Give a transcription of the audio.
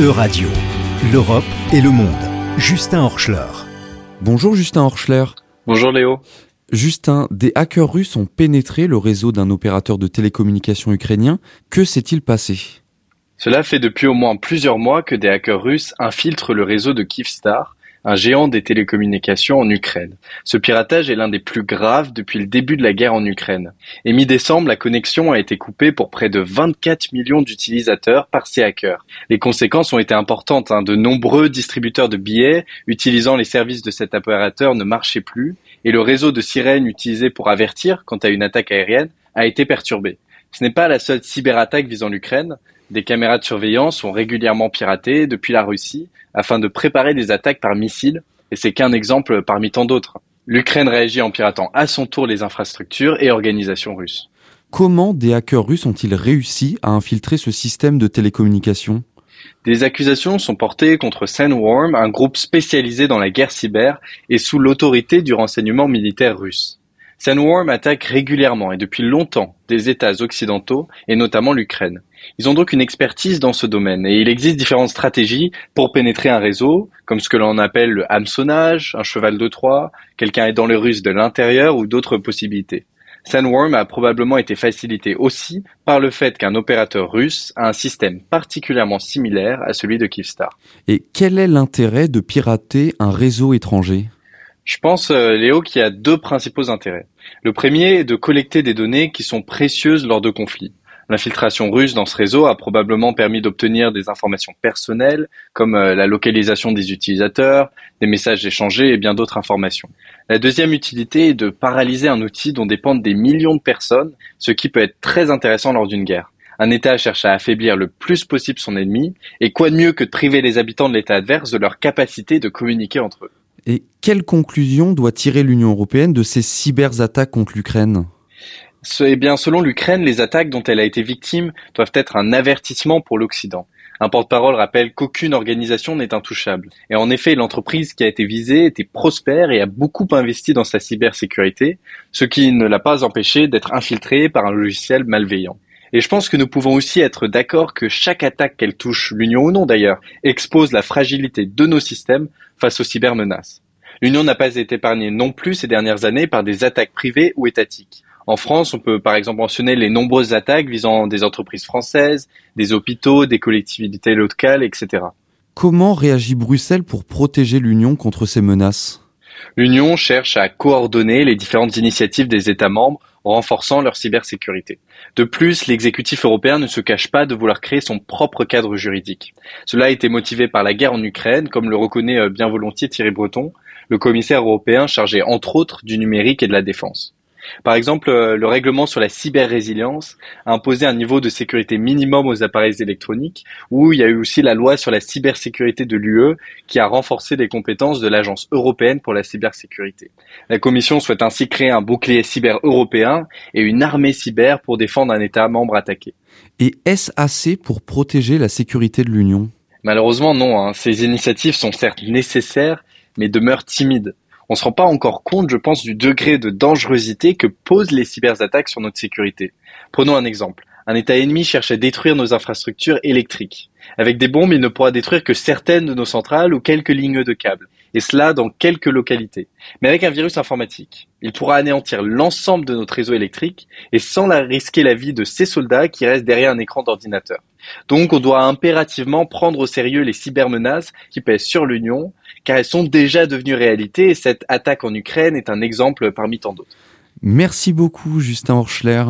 E-Radio, l'Europe et le monde. Justin Horschler. Bonjour Justin Horschler. Bonjour Léo. Justin, des hackers russes ont pénétré le réseau d'un opérateur de télécommunications ukrainien. Que s'est-il passé? Cela fait depuis au moins plusieurs mois que des hackers russes infiltrent le réseau de Kyivstar, un géant des télécommunications en Ukraine. Ce piratage est l'un des plus graves depuis le début de la guerre en Ukraine. Et mi-décembre, la connexion a été coupée pour près de 24 millions d'utilisateurs par ces hackers. Les conséquences ont été importantes. Hein. De nombreux distributeurs de billets utilisant les services de cet opérateur ne marchaient plus et le réseau de sirènes utilisé pour avertir quant à une attaque aérienne a été perturbé. Ce n'est pas la seule cyberattaque visant l'Ukraine. Des caméras de surveillance sont régulièrement piratées depuis la Russie afin de préparer des attaques par missiles, et c'est qu'un exemple parmi tant d'autres. L'Ukraine réagit en piratant à son tour les infrastructures et organisations russes. Comment des hackers russes ont-ils réussi à infiltrer ce système de télécommunications Des accusations sont portées contre Sandworm, un groupe spécialisé dans la guerre cyber et sous l'autorité du renseignement militaire russe. Sandworm attaque régulièrement et depuis longtemps des États occidentaux et notamment l'Ukraine. Ils ont donc une expertise dans ce domaine et il existe différentes stratégies pour pénétrer un réseau, comme ce que l'on appelle le hameçonnage, un cheval de Troie, quelqu'un est dans les Russes de l'intérieur ou d'autres possibilités. Sandworm a probablement été facilité aussi par le fait qu'un opérateur russe a un système particulièrement similaire à celui de Kyivstar. Et quel est l'intérêt de pirater un réseau étranger? Je pense, euh, Léo, qu'il y a deux principaux intérêts. Le premier est de collecter des données qui sont précieuses lors de conflits. L'infiltration russe dans ce réseau a probablement permis d'obtenir des informations personnelles, comme euh, la localisation des utilisateurs, des messages échangés et bien d'autres informations. La deuxième utilité est de paralyser un outil dont dépendent des millions de personnes, ce qui peut être très intéressant lors d'une guerre. Un État cherche à affaiblir le plus possible son ennemi, et quoi de mieux que de priver les habitants de l'État adverse de leur capacité de communiquer entre eux? Et quelle conclusion doit tirer l'Union européenne de ces cyberattaques contre l'Ukraine? Eh bien, selon l'Ukraine, les attaques dont elle a été victime doivent être un avertissement pour l'Occident. Un porte-parole rappelle qu'aucune organisation n'est intouchable. Et en effet, l'entreprise qui a été visée était prospère et a beaucoup investi dans sa cybersécurité, ce qui ne l'a pas empêché d'être infiltrée par un logiciel malveillant. Et je pense que nous pouvons aussi être d'accord que chaque attaque qu'elle touche, l'Union ou non d'ailleurs, expose la fragilité de nos systèmes face aux cybermenaces. L'Union n'a pas été épargnée non plus ces dernières années par des attaques privées ou étatiques. En France, on peut par exemple mentionner les nombreuses attaques visant des entreprises françaises, des hôpitaux, des collectivités locales, etc. Comment réagit Bruxelles pour protéger l'Union contre ces menaces? L'Union cherche à coordonner les différentes initiatives des États membres en renforçant leur cybersécurité. De plus, l'exécutif européen ne se cache pas de vouloir créer son propre cadre juridique. Cela a été motivé par la guerre en Ukraine, comme le reconnaît euh, bien volontiers Thierry Breton, le commissaire européen chargé entre autres du numérique et de la défense. Par exemple, euh, le règlement sur la cyber-résilience a imposé un niveau de sécurité minimum aux appareils électroniques, ou il y a eu aussi la loi sur la cybersécurité de l'UE qui a renforcé les compétences de l'Agence européenne pour la cybersécurité. La Commission souhaite ainsi créer un bouclier cyber européen et une armée cyber pour défendre un État membre attaqué. Et est-ce assez pour protéger la sécurité de l'Union? Malheureusement non, hein. ces initiatives sont certes nécessaires, mais demeurent timides on se rend pas encore compte, je pense, du degré de dangerosité que posent les cyberattaques sur notre sécurité. Prenons un exemple. Un État ennemi cherche à détruire nos infrastructures électriques. Avec des bombes, il ne pourra détruire que certaines de nos centrales ou quelques lignes de câbles, et cela dans quelques localités. Mais avec un virus informatique, il pourra anéantir l'ensemble de notre réseau électrique et sans risquer la vie de ces soldats qui restent derrière un écran d'ordinateur. Donc on doit impérativement prendre au sérieux les cybermenaces qui pèsent sur l'Union, car elles sont déjà devenues réalité et cette attaque en Ukraine est un exemple parmi tant d'autres. Merci beaucoup Justin Horschler.